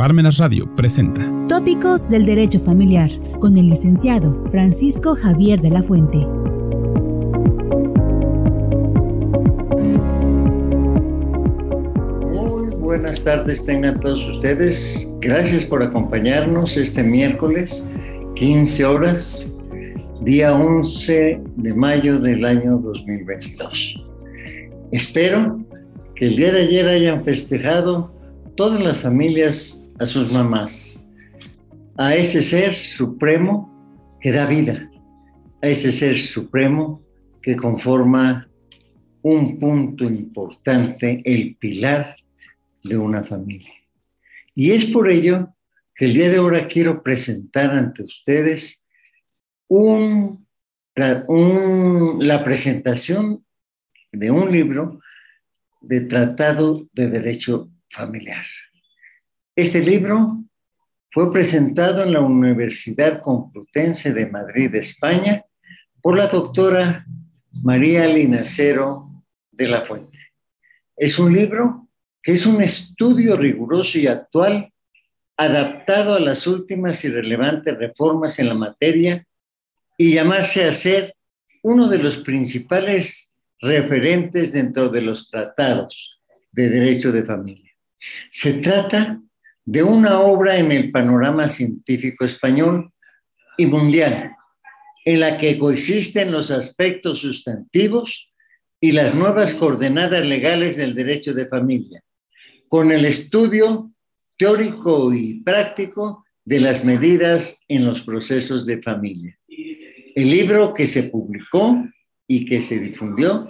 Parmenas Radio presenta Tópicos del Derecho Familiar con el licenciado Francisco Javier de la Fuente. Muy buenas tardes tengan todos ustedes. Gracias por acompañarnos este miércoles, 15 horas, día 11 de mayo del año 2022. Espero que el día de ayer hayan festejado todas las familias a sus mamás, a ese ser supremo que da vida, a ese ser supremo que conforma un punto importante, el pilar de una familia. Y es por ello que el día de ahora quiero presentar ante ustedes la presentación de un libro de Tratado de Derecho Familiar. Este libro fue presentado en la Universidad Complutense de Madrid, España, por la doctora María Linacero de la Fuente. Es un libro que es un estudio riguroso y actual adaptado a las últimas y relevantes reformas en la materia y llamarse a ser uno de los principales referentes dentro de los tratados de derecho de familia. Se trata de una obra en el panorama científico español y mundial, en la que coexisten los aspectos sustantivos y las nuevas coordenadas legales del derecho de familia, con el estudio teórico y práctico de las medidas en los procesos de familia. El libro que se publicó y que se difundió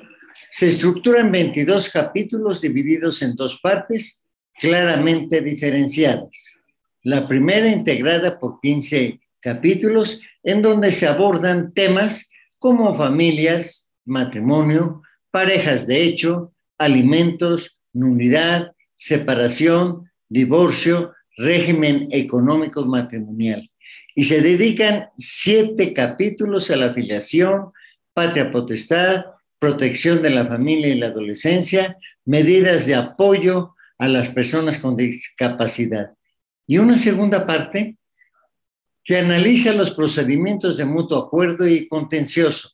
se estructura en 22 capítulos divididos en dos partes claramente diferenciadas. La primera integrada por 15 capítulos en donde se abordan temas como familias, matrimonio, parejas de hecho, alimentos, nulidad, separación, divorcio, régimen económico matrimonial. Y se dedican siete capítulos a la afiliación, patria potestad, protección de la familia y la adolescencia, medidas de apoyo, a las personas con discapacidad. Y una segunda parte que analiza los procedimientos de mutuo acuerdo y contencioso,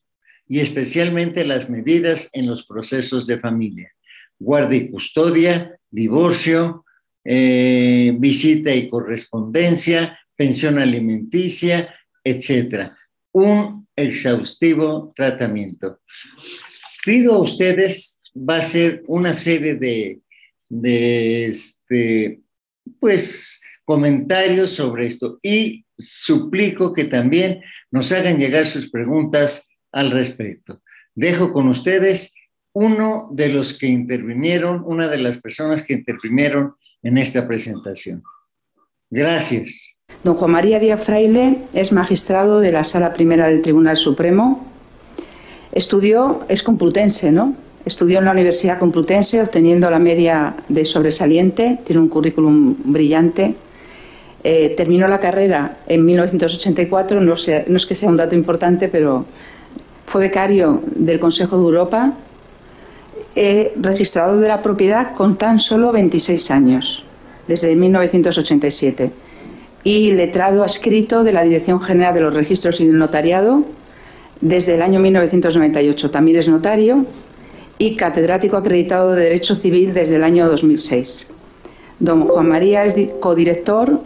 y especialmente las medidas en los procesos de familia, guardia y custodia, divorcio, eh, visita y correspondencia, pensión alimenticia, etc. Un exhaustivo tratamiento. Pido a ustedes, va a ser una serie de de este, pues, comentarios sobre esto y suplico que también nos hagan llegar sus preguntas al respecto. Dejo con ustedes uno de los que intervinieron, una de las personas que intervinieron en esta presentación. Gracias. Don Juan María Díaz Fraile es magistrado de la Sala Primera del Tribunal Supremo. Estudió, es complutense, ¿no? Estudió en la Universidad Complutense obteniendo la media de sobresaliente, tiene un currículum brillante. Eh, terminó la carrera en 1984, no, es que sea un dato importante, pero fue becario del Consejo de Europa, eh, registrado de la propiedad con tan solo 26 años, desde 1987, y letrado adscrito de la Dirección General de los Registros y del Notariado desde el año 1998. También es notario y catedrático acreditado de Derecho Civil desde el año 2006. Don Juan María es codirector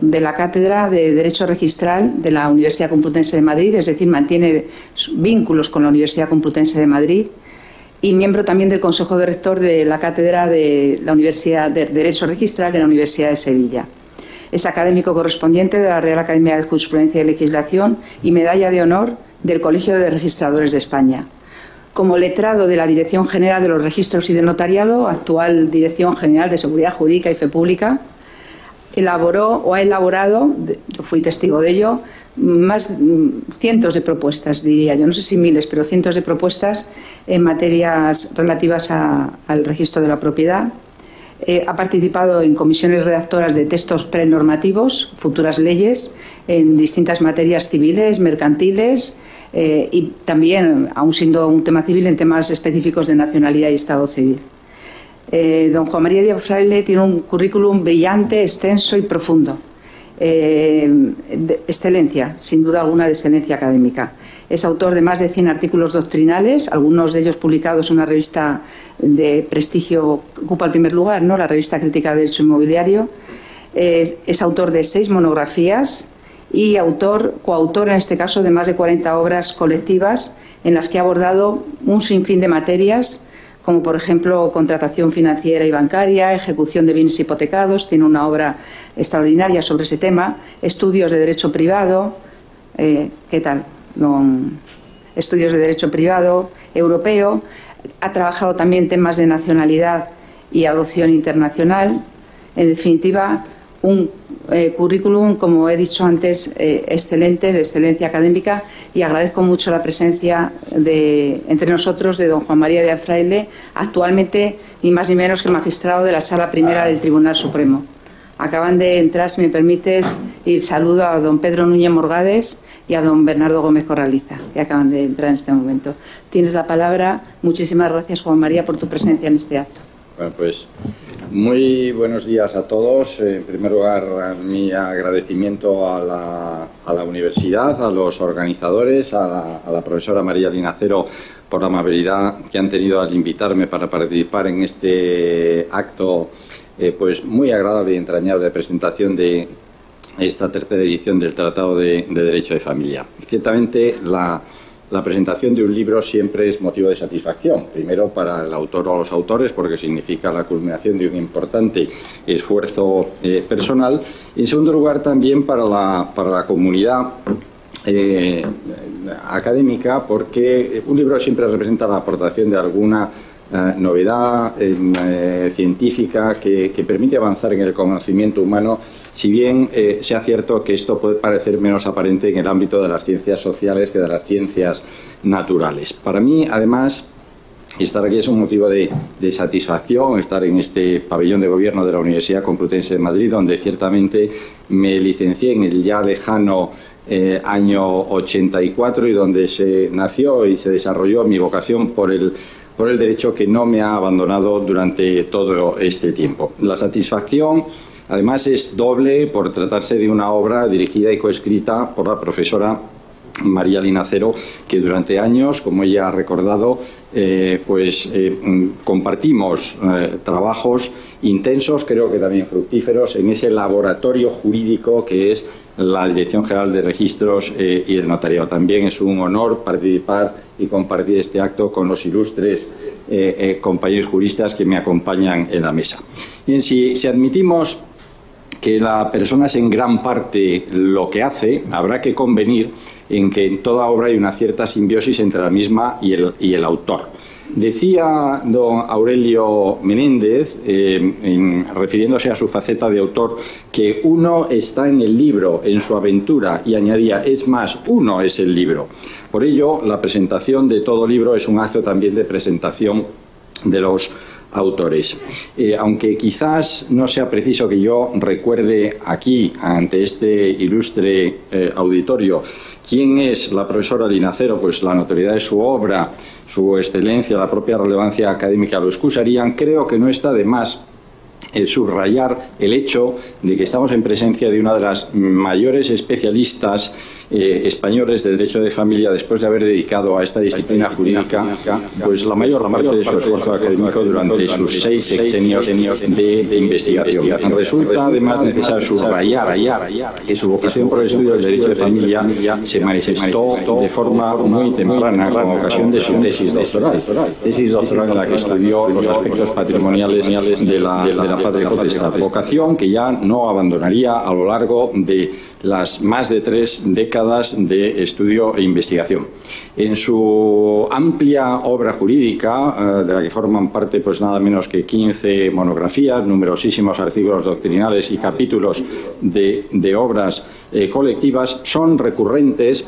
de la Cátedra de Derecho Registral de la Universidad Complutense de Madrid, es decir, mantiene vínculos con la Universidad Complutense de Madrid y miembro también del Consejo de Rector de la Cátedra de la Universidad de Derecho Registral de la Universidad de Sevilla. Es académico correspondiente de la Real Academia de Jurisprudencia y Legislación y medalla de honor del Colegio de Registradores de España como letrado de la Dirección General de los Registros y del Notariado, actual Dirección General de Seguridad Jurídica y Fe Pública, elaboró o ha elaborado, yo fui testigo de ello, más mm, cientos de propuestas, diría yo, no sé si miles, pero cientos de propuestas en materias relativas al registro de la propiedad. Eh, ha participado en comisiones redactoras de textos prenormativos, futuras leyes, en distintas materias civiles, mercantiles, eh, y también, aún siendo un tema civil, en temas específicos de nacionalidad y Estado civil. Eh, don Juan María Díaz Fraile tiene un currículum brillante, extenso y profundo. Eh, excelencia, sin duda alguna, de excelencia académica. Es autor de más de 100 artículos doctrinales, algunos de ellos publicados en una revista de prestigio, ocupa el primer lugar, ¿no? la revista crítica de Derecho Inmobiliario. Es, autor de seis monografías y autor, coautor en este caso de más de 40 obras colectivas en las que ha abordado un sinfín de materias, como por ejemplo contratación financiera y bancaria, ejecución de bienes hipotecados, tiene una obra extraordinaria sobre ese tema, estudios de derecho privado, eh, ¿qué tal? estudios de derecho privado europeo, ha trabajado también temas de nacionalidad y adopción internacional. En definitiva, un eh, currículum, como he dicho antes, eh, excelente, de excelencia académica, y agradezco mucho la presencia de, entre nosotros de don Juan María de Fraile, actualmente ni más ni menos que magistrado de la Sala Primera del Tribunal Supremo. Acaban de entrar, si me permites, y saludo a don Pedro Núñez Morgades, y a don Bernardo Gómez Corraliza, que acaban de entrar en este momento. Tienes la palabra. Muchísimas gracias, Juan María, por tu presencia en este acto. Bueno, pues muy buenos días a todos. En primer lugar, mi agradecimiento a la, a la universidad, a los organizadores, a la, profesora María Linacero por la amabilidad que han tenido al invitarme para participar en este acto eh, pues muy agradable y entrañable de presentación de esta tercera edición del Tratado de, Derecho de Familia. Ciertamente, la, presentación de un libro siempre es motivo de satisfacción. Primero, para el autor o los autores, porque significa la culminación de un importante esfuerzo eh, personal. Y en segundo lugar, también para la, para la comunidad eh, académica, porque un libro siempre representa la aportación de alguna eh, novedad científica que, que, permite avanzar en el conocimiento humano si bien eh, sea cierto que esto puede parecer menos aparente en el ámbito de las ciencias sociales que de las ciencias naturales. Para mí, además, estar aquí es un motivo de, satisfacción, estar en este pabellón de gobierno de la Universidad Complutense de Madrid, donde ciertamente me licencié en el ya lejano eh, año 84 y donde se nació y se desarrolló mi vocación por el por el derecho que no me ha abandonado durante todo este tiempo. La satisfacción Además es doble por tratarse de una obra dirigida y coescrita por la profesora María Linacero, que durante años, como ella ha recordado, eh, pues eh, compartimos eh, trabajos intensos, creo que también fructíferos, en ese laboratorio jurídico que es la Dirección General de Registros y el Notariado. También es un honor participar y compartir este acto con los ilustres compañeros juristas que me acompañan en la mesa. Bien, si admitimos que la persona es en gran parte lo que hace, habrá que convenir en que en toda obra hay una cierta simbiosis entre la misma y el, y el autor. Decía don Aurelio Menéndez, eh, refiriéndose a su faceta de autor, que uno está en el libro, en su aventura, y añadía, es más, uno es el libro. Por ello, la presentación de todo libro es un acto también de presentación de los autores. Eh, aunque quizás no sea preciso que yo recuerde aquí, ante este ilustre eh, auditorio, quién es la profesora Linacero, pues la notoriedad de su obra, su excelencia, la propia relevancia académica lo excusarían, creo que no está de más el subrayar el hecho de que estamos en presencia de una de las mayores especialistas eh, españoles de derecho de familia después de haber dedicado a esta disciplina jurídica pues la mayor parte de su esfuerzo académico durante sus seis sexenios de, investigación. Resulta además necesario subrayar que su vocación por el estudio del derecho de familia se manifestó de forma muy temprana con ocasión de su tesis doctoral. Tesis doctoral en la que estudió los aspectos patrimoniales de la, de la potestad. Vocación que ya no abandonaría a lo largo de las más de tres décadas de estudio e investigación. En su amplia obra jurídica, eh, de la que forman parte pues nada menos que 15 monografías, numerosísimos artículos doctrinales y capítulos de, obras eh, colectivas, son recurrentes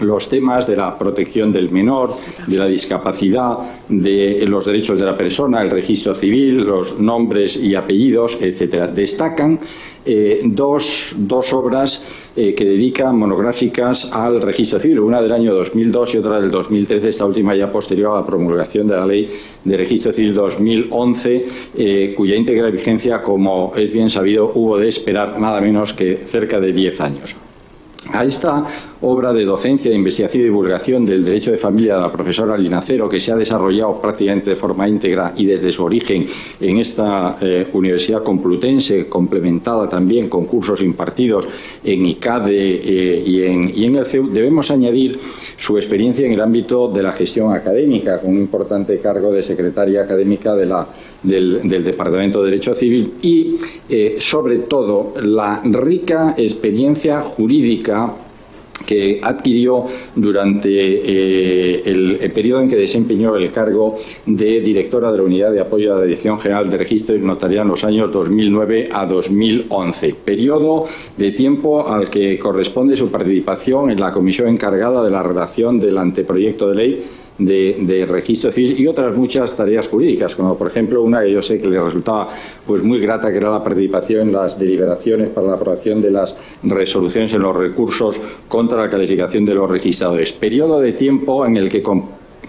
los temas de la protección del menor, de la discapacidad, de los derechos de la persona, el registro civil, los nombres y apellidos, etcétera. Destacan eh, dos, dos, obras eh, que dedica monográficas al registro civil, una del año 2002 y otra del 2013, esta última ya posterior a la promulgación de la ley de registro civil 2011, eh, cuya íntegra vigencia, como es bien sabido, hubo de esperar nada menos que cerca de 10 años. A esta obra de docencia, de investigación y divulgación del derecho de familia de la profesora Linacero, que se ha desarrollado prácticamente de forma íntegra y desde su origen en esta eh, Universidad Complutense, complementada también con cursos impartidos en ICADE eh, y, en, el CEU, debemos añadir su experiencia en el ámbito de la gestión académica, con un importante cargo de secretaria académica del, Departamento de Derecho Civil y, eh, sobre todo, la rica experiencia jurídica que adquirió durante eh, el, periodo en que desempeñó el cargo de directora de la Unidad de Apoyo a la Dirección General de Registro y Notaría en los años 2009 a 2011, periodo de tiempo al que corresponde su participación en la comisión encargada de la redacción del anteproyecto de ley de, registro civil y otras muchas tareas jurídicas, como por ejemplo una que yo sé que le resultaba pues muy grata, que era la participación en las deliberaciones para la aprobación de las resoluciones en los recursos contra la calificación de los registradores. Periodo de tiempo en el que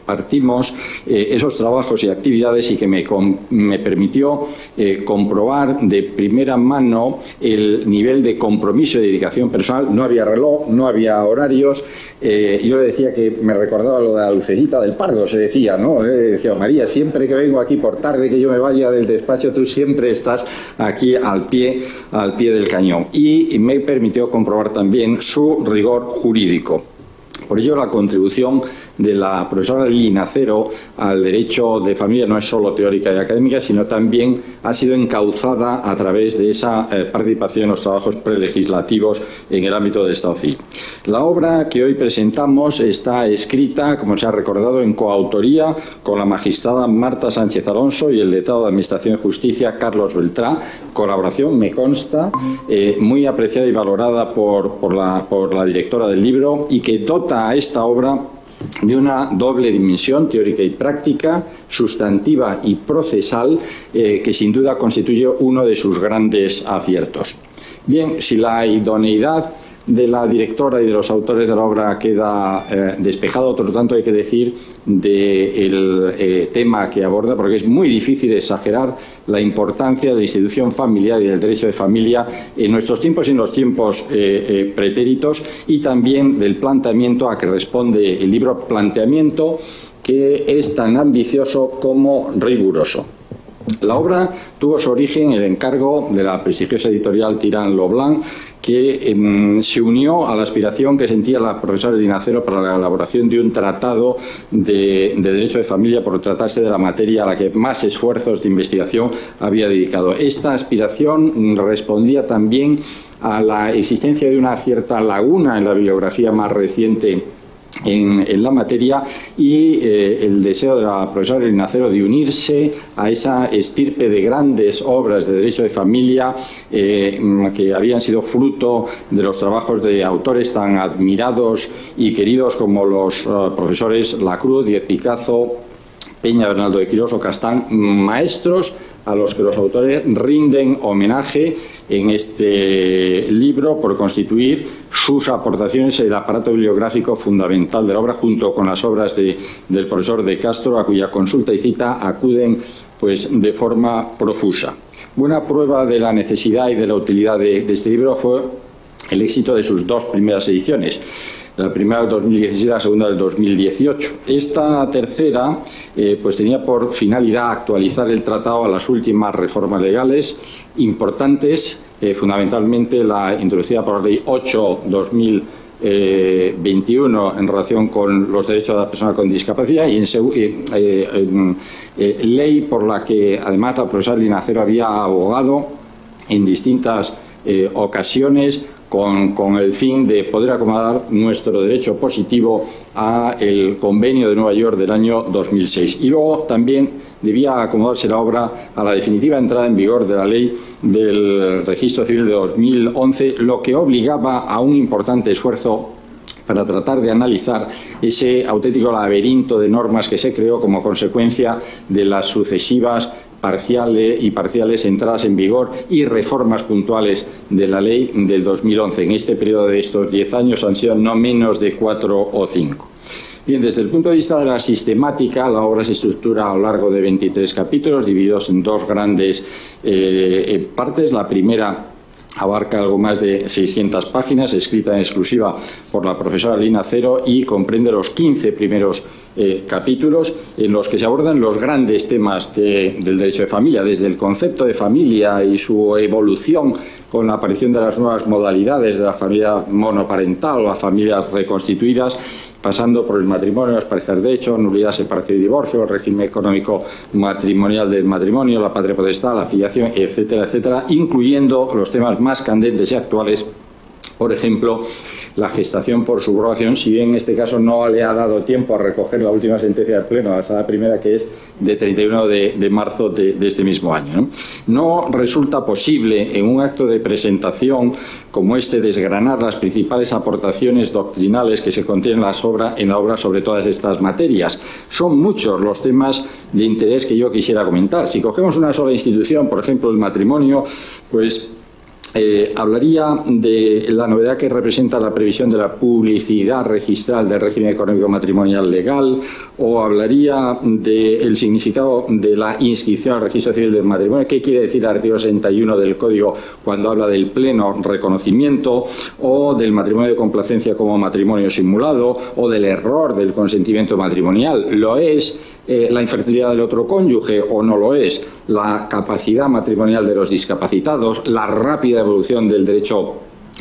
partimos eh, esos trabajos y actividades y que me, me permitió eh, comprobar de primera mano el nivel de compromiso y dedicación personal. No había reloj, no había horarios. Eh, yo le decía que me recordaba lo de la lucecita del pardo, se decía, ¿no? decía, María, siempre que vengo aquí por tarde que yo me vaya del despacho, tú siempre estás aquí al pie, al pie del cañón. y me permitió comprobar también su rigor jurídico. Por ello, la contribución de la profesora Linacero al derecho de familia no es solo teórica y académica, sino también ha sido encauzada a través de esa eh, participación en los trabajos prelegislativos en el ámbito del Estado civil. La obra que hoy presentamos está escrita, como se ha recordado, en coautoría con la magistrada Marta Sánchez Alonso y el letrado de Administración y Justicia Carlos Beltrán. Colaboración, me consta, eh, muy apreciada y valorada por, por, la, por la directora del libro y que dota a esta obra de una doble dimensión teórica y práctica, sustantiva y procesal, eh, que sin duda constituye uno de sus grandes aciertos. Bien, si la idoneidad de la directora y de los autores de la obra queda eh, despejado, por lo tanto hay que decir del eh, tema que aborda, porque es muy difícil exagerar la importancia de la institución familiar y del derecho de familia en nuestros tiempos y en los tiempos eh, pretéritos, y también del planteamiento a que responde el libro, planteamiento que es tan ambicioso como riguroso. La obra tuvo su origen en el encargo de la prestigiosa editorial Tirán Loblanc, que em, se unió a la aspiración que sentía la profesora Dinacero para la elaboración de un tratado de, derecho de familia por tratarse de la materia a la que más esfuerzos de investigación había dedicado. Esta aspiración respondía también a la existencia de una cierta laguna en la bibliografía más reciente en, la materia y eh, el deseo de la profesora Linacero de unirse a esa estirpe de grandes obras de derecho de familia eh, que habían sido fruto de los trabajos de autores tan admirados y queridos como los eh, profesores Lacruz, Diez Picazo, Peña Bernaldo de Quirós o Castán, maestros a los que los autores rinden homenaje en este libro por constituir sus aportaciones el aparato bibliográfico fundamental de la obra, junto con las obras del profesor de Castro, a cuya consulta y cita acuden pues, de forma profusa. Buena prueba de la necesidad y de la utilidad de este libro fue el éxito de sus dos primeras ediciones la primera del 2017 y la segunda del 2018. Esta tercera eh, pues tenía por finalidad actualizar el tratado a las últimas reformas legales importantes, eh, fundamentalmente la introducida por la Ley 8-2021 eh, en relación con los derechos de la persona con discapacidad y en, ley por la que además la profesora Linacero había abogado en distintas ocasiones con, el fin de poder acomodar nuestro derecho positivo a el convenio de Nueva York del año 2006. Y luego también debía acomodarse la obra a la definitiva entrada en vigor de la ley del registro civil de 2011, lo que obligaba a un importante esfuerzo para tratar de analizar ese auténtico laberinto de normas que se creó como consecuencia de las sucesivas parciales y parciales entradas en vigor y reformas puntuales de la ley del 2011. En este periodo de estos diez años han sido no menos de cuatro o cinco. Bien, desde el punto de vista de la sistemática, la obra se estructura a lo largo de 23 capítulos, divididos en dos grandes eh, partes. La primera abarca algo más de 600 páginas, escrita en exclusiva por la profesora Lina Cero y comprende los 15 primeros eh, capítulos en los que se abordan los grandes temas del derecho de familia, desde el concepto de familia y su evolución con la aparición de las nuevas modalidades de la familia monoparental o las familias reconstituidas pasando por el matrimonio, las parejas de hecho, nulidad, separación y divorcio, el régimen económico matrimonial del matrimonio, la patria potestad, la afiliación, etcétera, etcétera, incluyendo los temas más candentes y actuales, por ejemplo, la gestación por subrogación, si bien en este caso no le ha dado tiempo a recoger la última sentencia del Pleno, la sala primera, que es de 31 de, marzo de, este mismo año. ¿no? resulta posible en un acto de presentación como este desgranar las principales aportaciones doctrinales que se contienen en, las obra, en la obra sobre todas estas materias. Son muchos los temas de interés que yo quisiera comentar. Si cogemos una sola institución, por ejemplo el matrimonio, pues eh, hablaría de la novedad que representa la previsión de la publicidad registral del régimen económico matrimonial legal o hablaría del significado de la inscripción al registro civil del matrimonio, qué quiere decir el artículo 61 del Código cuando habla del pleno reconocimiento o del matrimonio de complacencia como matrimonio simulado o del error del consentimiento matrimonial. Lo es eh, la infertilidad del otro cónyuge o no lo es, la capacidad matrimonial de los discapacitados, la rápida evolución del derecho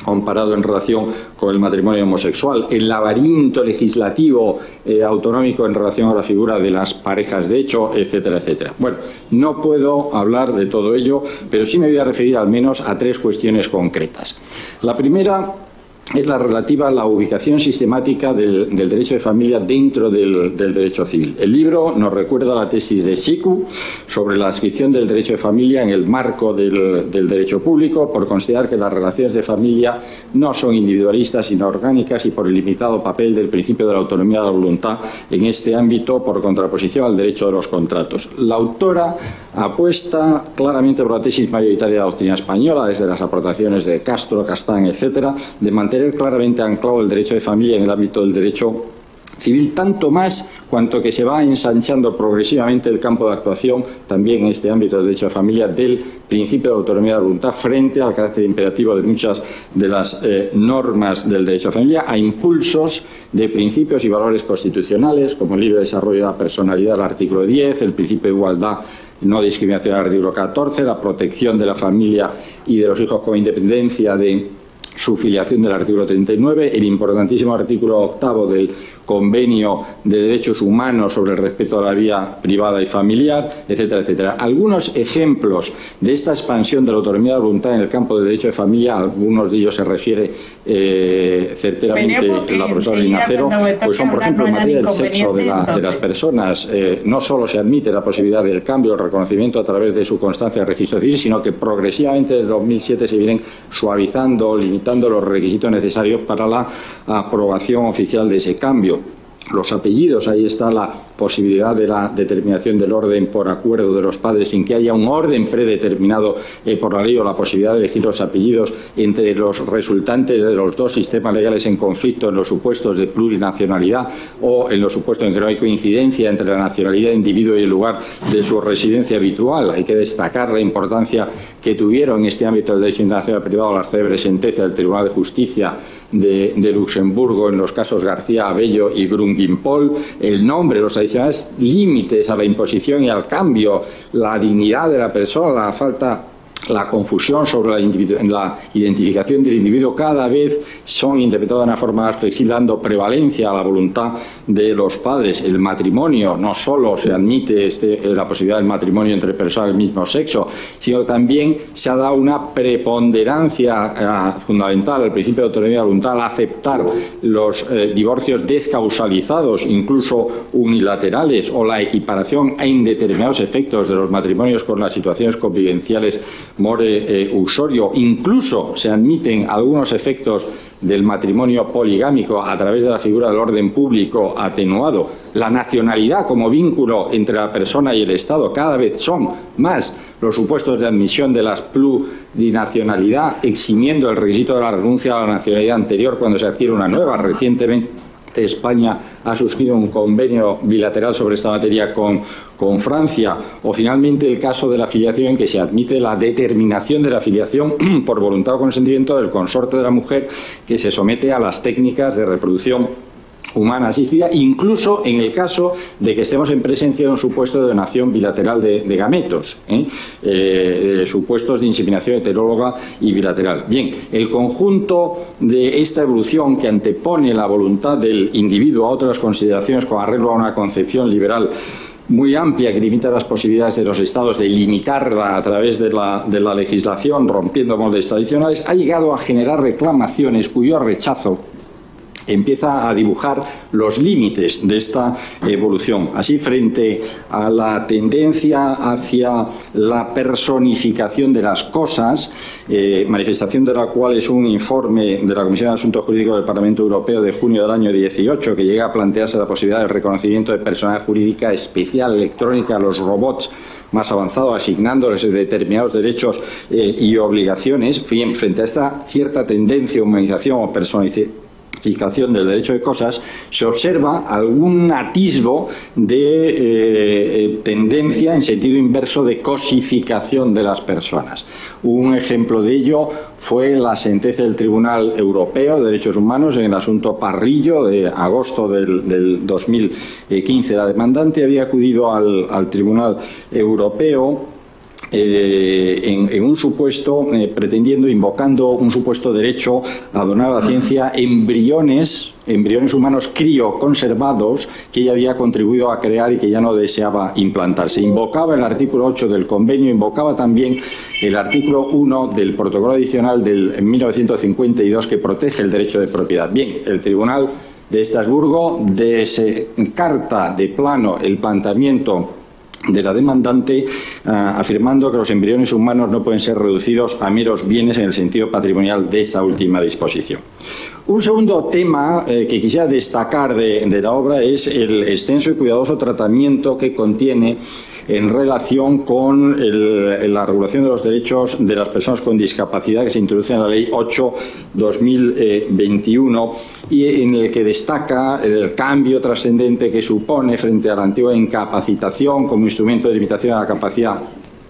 comparado en relación con el matrimonio homosexual, el laberinto legislativo eh, autonómico en relación a la figura de las parejas de hecho, etcétera, etcétera. Bueno, no puedo hablar de todo ello, pero sí me voy a referir al menos a tres cuestiones concretas. La primera es la relativa a la ubicación sistemática del, derecho de familia dentro del, derecho civil. El libro nos recuerda la tesis de Siku sobre la adscripción del derecho de familia en el marco del, derecho público por considerar que las relaciones de familia no son individualistas sino orgánicas y por el limitado papel del principio de la autonomía de la voluntad en este ámbito por contraposición al derecho de los contratos. La autora apuesta claramente por la tesis mayoritaria de la doctrina española desde las aportaciones de Castro, Castán, etcétera, de mantener claramente anclado el derecho de familia en el ámbito del derecho civil, tanto más cuanto que se va ensanchando progresivamente el campo de actuación también en este ámbito del derecho de familia del principio de autonomía de voluntad frente al carácter imperativo de muchas de las eh, normas del derecho de familia, a impulsos de principios y valores constitucionales como el libre desarrollo de la personalidad, el artículo 10, el principio de igualdad no discriminación, el artículo 14, la protección de la familia y de los hijos con independencia de su filiación del artículo 39, el importantísimo artículo octavo del convenio de derechos humanos sobre el respeto a la vida privada y familiar, etcétera, etcétera. Algunos ejemplos de esta expansión de la autonomía de la voluntad en el campo del derecho de familia, algunos de ellos se refiere eh, certeramente la profesora Linacero, pues son, por ejemplo, en materia del sexo de, las personas. Eh, no solo se admite la posibilidad del cambio, el reconocimiento a través de su constancia de registro civil, sino que progresivamente desde 2007 se vienen suavizando, limitando los requisitos necesarios para la aprobación oficial de ese cambio los apellidos, ahí está la posibilidad de la determinación del orden por acuerdo de los padres sin que haya un orden predeterminado eh, por la ley o la posibilidad de elegir los apellidos entre los resultantes de los dos sistemas legales en conflicto en los supuestos de plurinacionalidad o en los supuestos en que no hay coincidencia entre la nacionalidad del individuo y el lugar de su residencia habitual. Hay que destacar la importancia que tuvieron en este ámbito del derecho internacional privado las célebres sentencias del Tribunal de Justicia de, Luxemburgo en los casos García Abello y Grungimpol, el nombre, los adicionales límites a la imposición y al cambio, la dignidad de la persona, la falta la confusión sobre la, identificación del individuo cada vez son interpretadas de una forma más flexible, dando prevalencia a la voluntad de los padres. El matrimonio, no solo se admite este, la posibilidad del matrimonio entre personas del mismo sexo, sino también se ha dado una preponderancia eh, fundamental al principio de autonomía de voluntad aceptar los eh, divorcios descausalizados, incluso unilaterales, o la equiparación a indeterminados efectos de los matrimonios con las situaciones convivenciales more usorio. Incluso se admiten algunos efectos del matrimonio poligámico a través de la figura del orden público atenuado, la nacionalidad como vínculo entre la persona y el Estado, cada vez son más los supuestos de admisión de la plurinacionalidad, eximiendo el requisito de la renuncia a la nacionalidad anterior cuando se adquiere una nueva. Recientemente España ha suscrito un convenio bilateral sobre esta materia con, con, Francia, o finalmente el caso de la afiliación en que se admite la determinación de la afiliación por voluntad o consentimiento del consorte de la mujer que se somete a las técnicas de reproducción humana asistida, incluso en el caso de que estemos en presencia de un supuesto de donación bilateral de, gametos, ¿eh? Eh, supuestos de inseminación heteróloga y bilateral. Bien, el conjunto de esta evolución que antepone la voluntad del individuo a otras consideraciones con arreglo a una concepción liberal muy amplia que limita las posibilidades de los estados de limitarla a través de la, de la legislación, rompiendo moldes tradicionales, ha llegado a generar reclamaciones cuyo rechazo empieza a dibujar los límites de esta evolución. Así, frente a la tendencia hacia la personificación de las cosas, eh, manifestación de la cual es un informe de la Comisión de Asuntos Jurídicos del Parlamento Europeo de junio del año 18, que llega a plantearse la posibilidad del reconocimiento de personalidad jurídica especial electrónica a los robots más avanzados, asignándoles determinados derechos eh, y obligaciones, frente a esta cierta tendencia, humanización o personalización del derecho de cosas, se observa algún atisbo de eh, eh, tendencia en sentido inverso de cosificación de las personas. Un ejemplo de ello fue la sentencia del Tribunal Europeo de Derechos Humanos en el asunto Parrillo de agosto del, 2015. La demandante había acudido al Tribunal Europeo eh, en, un supuesto, eh, pretendiendo, invocando un supuesto derecho a donar a la ciencia embriones, embriones humanos crioconservados que ella había contribuido a crear y que ya no deseaba implantarse. Invocaba el artículo 8 del convenio, invocaba también el artículo 1 del protocolo adicional del 1952 que protege el derecho de propiedad. Bien, el Tribunal de Estrasburgo descarta de plano el planteamiento de la demandante, ah, afirmando que los embriones humanos no pueden ser reducidos a meros bienes en el sentido patrimonial de esa última disposición. Un segundo tema eh, que quisiera destacar de, la obra es el extenso y cuidadoso tratamiento que contiene en relación con la regulación de los derechos de las personas con discapacidad que se introduce en la Ley 8-2021 y en el que destaca el cambio trascendente que supone frente a la antigua incapacitación como instrumento de limitación a la capacidad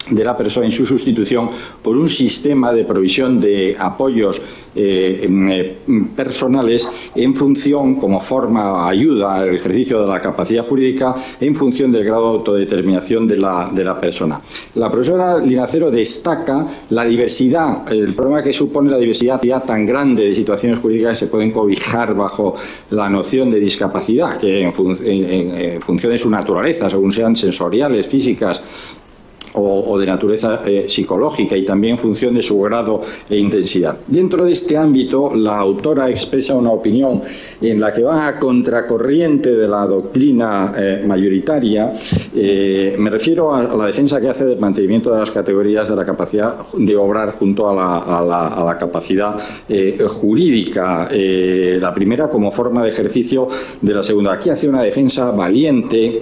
de la persona en su sustitución por un sistema de provisión de apoyos eh, eh, personales en función, como forma ayuda al ejercicio de la capacidad jurídica, en función del grado de autodeterminación de la, de la persona. La profesora Linacero destaca la diversidad, el problema que supone la diversidad tan grande de situaciones jurídicas que se pueden cobijar bajo la noción de discapacidad, que en función de su naturaleza, según sean sensoriales, físicas, o, de naturaleza eh, psicológica y también función de su grado e intensidad. Dentro de este ámbito, la autora expresa una opinión en la que va a contracorriente de la doctrina eh, mayoritaria. Eh, me refiero a, la defensa que hace del mantenimiento de las categorías de la capacidad de obrar junto a la, capacidad jurídica, la primera como forma de ejercicio de la segunda. Aquí hace una defensa valiente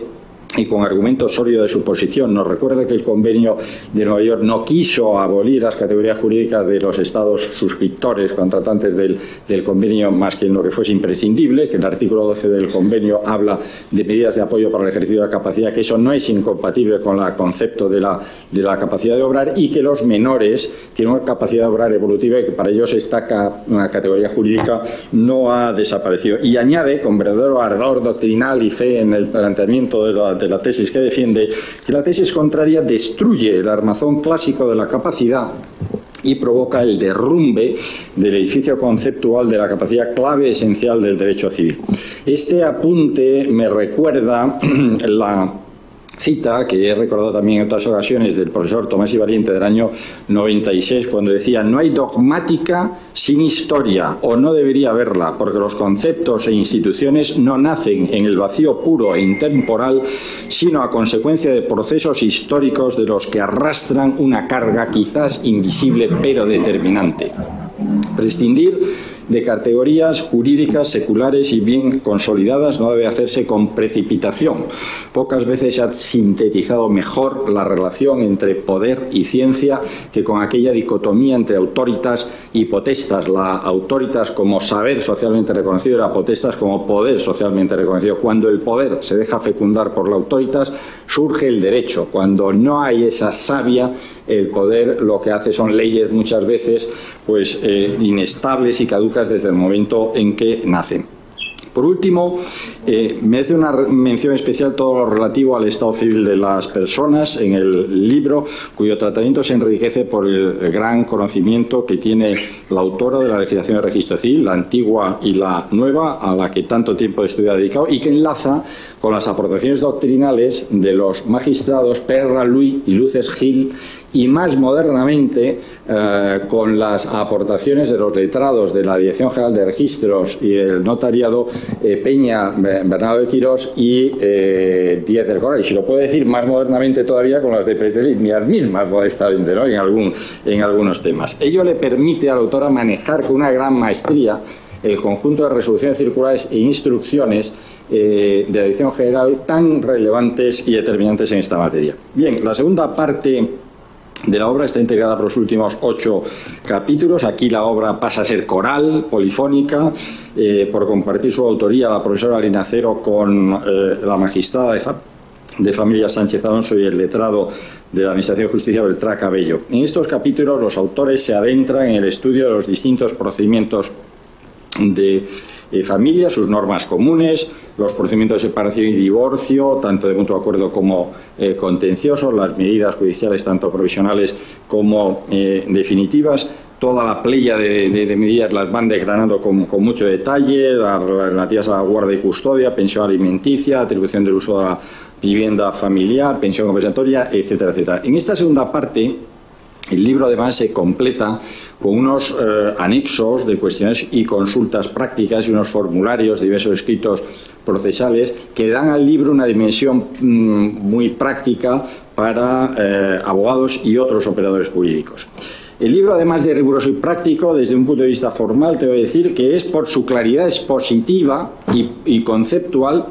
y con argumentos sólidos de su posición. Nos recuerda que el convenio de Nueva York no quiso abolir las categorías jurídicas de los estados suscriptores, contratantes del, del, convenio, más que en lo que fuese imprescindible, que el artículo 12 del convenio habla de medidas de apoyo para el ejercicio de la capacidad, que eso no es incompatible con el concepto de la, de la capacidad de obrar y que los menores tienen una capacidad de obrar evolutiva y que para ellos esta una categoría jurídica no ha desaparecido. Y añade, con verdadero ardor doctrinal y fe en el planteamiento de la la tesis que defiende, que la tesis contraria destruye el armazón clásico de la capacidad y provoca el derrumbe del edificio conceptual de la capacidad clave esencial del derecho civil. Este apunte me recuerda la cita que he recordado también en otras ocasiones del profesor Tomás Valiente del año 96 cuando decía no hay dogmática sin historia o no debería haberla porque los conceptos e instituciones no nacen en el vacío puro e intemporal sino a consecuencia de procesos históricos de los que arrastran una carga quizás invisible pero determinante. Prescindir de categorías jurídicas seculares y bien consolidadas no debe hacerse con precipitación. Pocas veces se ha sintetizado mejor la relación entre poder y ciencia que con aquella dicotomía entre autoritas y potestas. La autoritas como saber socialmente reconocido y la potestas como poder socialmente reconocido. Cuando el poder se deja fecundar por la autoritas, surge el derecho. Cuando no hay esa savia, el poder lo que hace son leyes muchas veces pues eh, inestables y caducas desde el momento en que nacen. Por último, eh, me hace una mención especial todo lo relativo al estado civil de las personas en el libro, cuyo tratamiento se enriquece por el gran conocimiento que tiene la autora de la legislación de registro civil, la antigua y la nueva, a la que tanto tiempo de estudio ha dedicado, y que enlaza con las aportaciones doctrinales de los magistrados Perra, Luis y Luces Gil y más modernamente eh, con las aportaciones de los letrados de la Dirección General de Registros y el notariado eh, Peña Bernardo de Quirós y eh, del Corral. Y si lo puedo decir más modernamente todavía con las de las mismas modestamente ¿no? en, algún, en algunos temas. Ello le permite a la autora manejar con una gran maestría el conjunto de resoluciones circulares e instrucciones de la Dirección General tan relevantes y determinantes en esta materia. Bien, la segunda parte de la obra está integrada por los últimos ocho capítulos. Aquí la obra pasa a ser coral, polifónica, eh, por compartir su autoría la profesora Linacero con eh, la magistrada de, familia Sánchez Alonso y el letrado de la Administración de Justicia Beltrán Cabello. En estos capítulos los autores se adentran en el estudio de los distintos procedimientos de eh, familia, sus normas comunes, los procedimientos de separación y divorcio, tanto de mutuo acuerdo como eh, contenciosos, las medidas judiciales tanto provisionales como eh, definitivas, toda la playa de, medidas las van desgranando con, mucho detalle, las relativas a la guardia y custodia, pensión alimenticia, atribución del uso de la vivienda familiar, pensión compensatoria, etcétera, etcétera. En esta segunda parte, el libro además se completa con unos eh, anexos de cuestiones y consultas prácticas y unos formularios diversos escritos procesales que dan al libro una dimensión mm, muy práctica para eh, abogados y otros operadores jurídicos. El libro, además de riguroso y práctico, desde un punto de vista formal, te voy a decir que es por su claridad expositiva y conceptual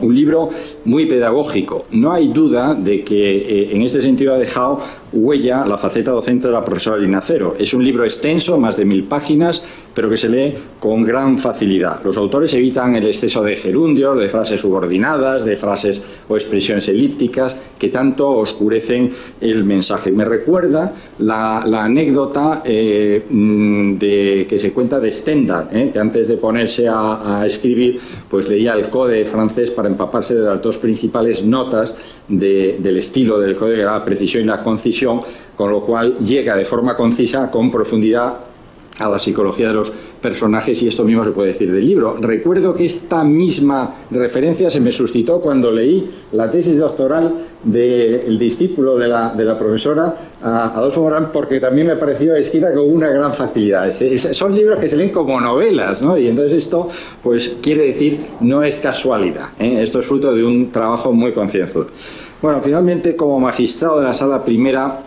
un libro muy pedagógico. No hay duda de que eh, en este sentido ha dejado huella la faceta docente de la profesora Linacero. Es un libro extenso, más de mil páginas, pero que se lee con gran facilidad. Los autores evitan el exceso de gerundios, de frases subordinadas, de frases o expresiones elípticas que tanto oscurecen el mensaje. Me recuerda la, anécdota eh, mm, de, que se cuenta de Stendhal, eh, que antes de ponerse a, escribir, pues leía el códice francés para empaparse de las dos principales notas del estilo del código, la precisión y la concisión, con lo cual llega de forma concisa, con profundidad, a la psicología de los personajes y esto mismo se puede decir del libro. Recuerdo que esta misma referencia se me suscitó cuando leí la tesis doctoral del discípulo de la, de la profesora Adolfo Morán porque también me pareció escrita con una gran facilidad. son libros que se leen como novelas, ¿no? Y entonces esto, pues quiere decir, no es casualidad. ¿eh? Esto es fruto de un trabajo muy concienzudo. Bueno, finalmente, como magistrado de la sala primera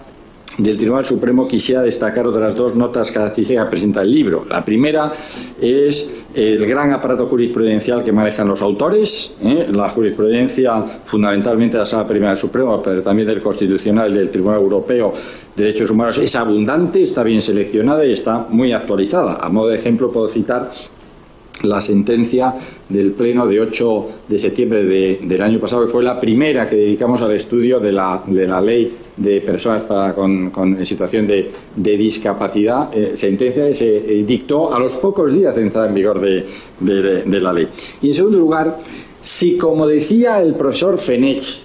del Tribunal Supremo quisiera destacar otras dos notas características que presenta el libro. La primera es el gran aparato jurisprudencial que manejan los autores, ¿eh? la jurisprudencia fundamentalmente de la Sala Primera del Supremo, pero también del Constitucional del Tribunal Europeo de Derechos Humanos, es abundante, está bien seleccionada y está muy actualizada. A modo de ejemplo puedo citar la sentencia del Pleno de 8 de septiembre del año pasado, que fue la primera que dedicamos al estudio de la, de la ley de personas con, con, situación de, discapacidad, eh, sentencia que se eh, dictó a los pocos días de entrada en vigor de, de, la ley. Y en segundo lugar, si como decía el profesor Fenech,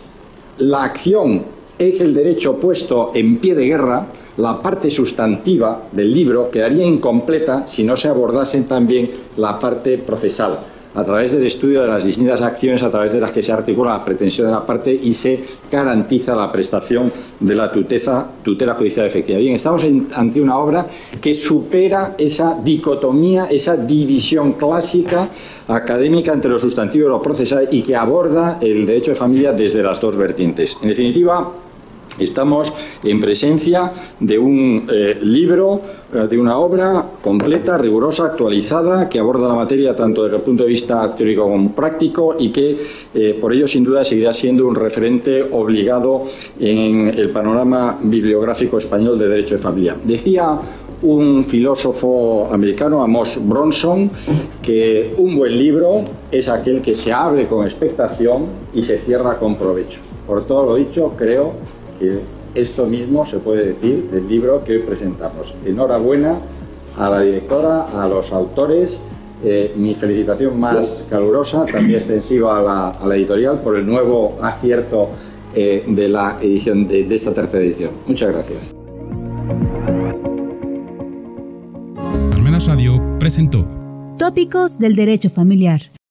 la acción es el derecho puesto en pie de guerra, la parte sustantiva del libro quedaría incompleta si no se abordase también la parte procesal. A través del estudio de las distintas acciones a través de las que se articula la pretensión de la parte y se garantiza la prestación de la tutela, judicial efectiva. Bien, estamos ante una obra que supera esa dicotomía, esa división clásica académica entre lo sustantivo y lo procesal y que aborda el derecho de familia desde las dos vertientes. En definitiva, Estamos en presencia de un eh, libro, eh, de una obra completa, rigurosa, actualizada, que aborda la materia tanto desde el punto de vista teórico como práctico y que eh, por ello sin duda seguirá siendo un referente obligado en el panorama bibliográfico español de derecho de familia. Decía un filósofo americano, Amos Bronson, que un buen libro es aquel que se abre con expectación y se cierra con provecho. Por todo lo dicho, creo que esto mismo se puede decir del libro que hoy presentamos. Enhorabuena a la directora, a los autores, eh, mi felicitación más calurosa, también extensiva a la, editorial, por el nuevo acierto eh, de la edición de, de esta tercera edición. Muchas gracias. Radio presentó Tópicos del Derecho Familiar.